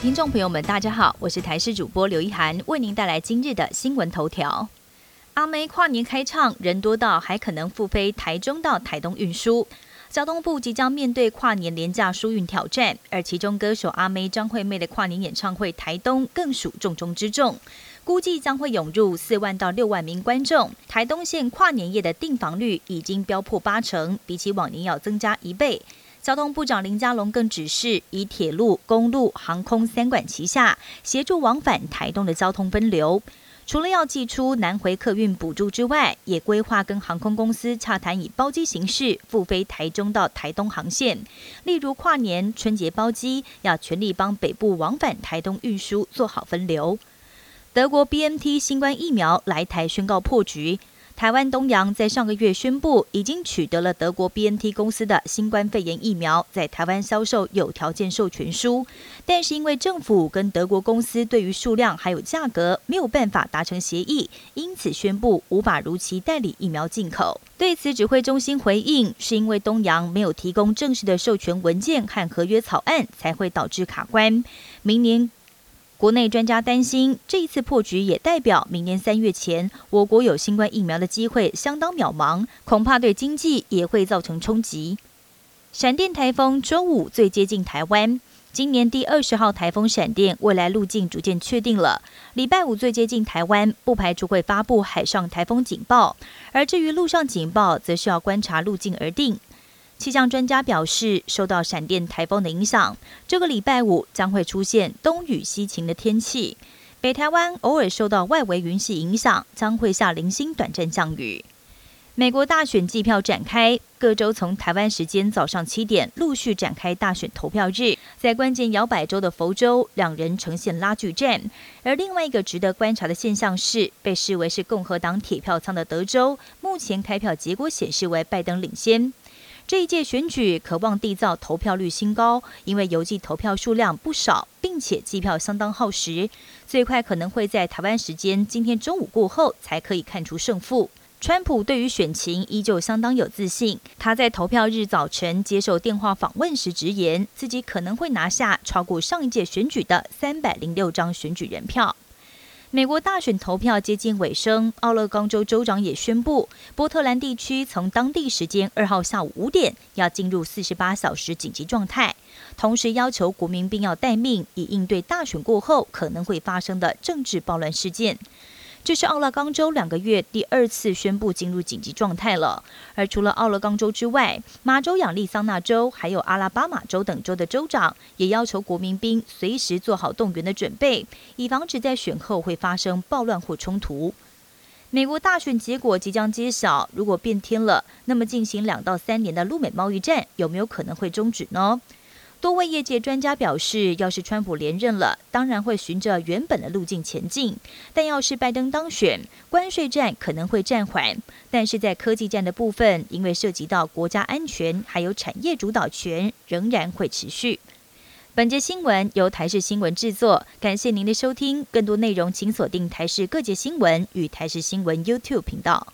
听众朋友们，大家好，我是台视主播刘一涵，为您带来今日的新闻头条。阿妹跨年开唱，人多到还可能复飞台中到台东运输。交通部即将面对跨年廉价输运挑战，而其中歌手阿妹张惠妹的跨年演唱会台东更属重中之重，估计将会涌入四万到六万名观众。台东县跨年夜的订房率已经飙破八成，比起往年要增加一倍。交通部长林佳龙更指示，以铁路、公路、航空三管齐下，协助往返台东的交通分流。除了要寄出南回客运补助之外，也规划跟航空公司洽谈以包机形式复飞台中到台东航线。例如跨年春节包机，要全力帮北部往返台东运输做好分流。德国 BNT 新冠疫苗来台宣告破局。台湾东洋在上个月宣布，已经取得了德国 BNT 公司的新冠肺炎疫苗在台湾销售有条件授权书，但是因为政府跟德国公司对于数量还有价格没有办法达成协议，因此宣布无法如期代理疫苗进口。对此，指挥中心回应，是因为东洋没有提供正式的授权文件和合约草案，才会导致卡关。明年。国内专家担心，这一次破局也代表明年三月前，我国有新冠疫苗的机会相当渺茫，恐怕对经济也会造成冲击。闪电台风周五最接近台湾，今年第二十号台风闪电未来路径逐渐确定了。礼拜五最接近台湾，不排除会发布海上台风警报，而至于陆上警报，则需要观察路径而定。气象专家表示，受到闪电台风的影响，这个礼拜五将会出现东雨西晴的天气。北台湾偶尔受到外围云系影响，将会下零星短暂降雨。美国大选计票展开，各州从台湾时间早上七点陆续展开大选投票日。在关键摇摆州的佛州，两人呈现拉锯战。而另外一个值得观察的现象是，被视为是共和党铁票仓的德州，目前开票结果显示为拜登领先。这一届选举渴望缔造投票率新高，因为邮寄投票数量不少，并且计票相当耗时，最快可能会在台湾时间今天中午过后才可以看出胜负。川普对于选情依旧相当有自信，他在投票日早晨接受电话访问时直言，自己可能会拿下超过上一届选举的三百零六张选举人票。美国大选投票接近尾声，奥勒冈州州长也宣布，波特兰地区从当地时间二号下午五点要进入四十八小时紧急状态，同时要求国民兵要待命，以应对大选过后可能会发生的政治暴乱事件。这是奥勒冈州两个月第二次宣布进入紧急状态了。而除了奥勒冈州之外，马州、亚利桑那州还有阿拉巴马州等州的州长也要求国民兵随时做好动员的准备，以防止在选后会发生暴乱或冲突。美国大选结果即将揭晓，如果变天了，那么进行两到三年的陆美贸易战有没有可能会终止呢？多位业界专家表示，要是川普连任了，当然会循着原本的路径前进；但要是拜登当选，关税战可能会暂缓。但是在科技战的部分，因为涉及到国家安全还有产业主导权，仍然会持续。本节新闻由台视新闻制作，感谢您的收听。更多内容请锁定台视各界新闻与台视新闻 YouTube 频道。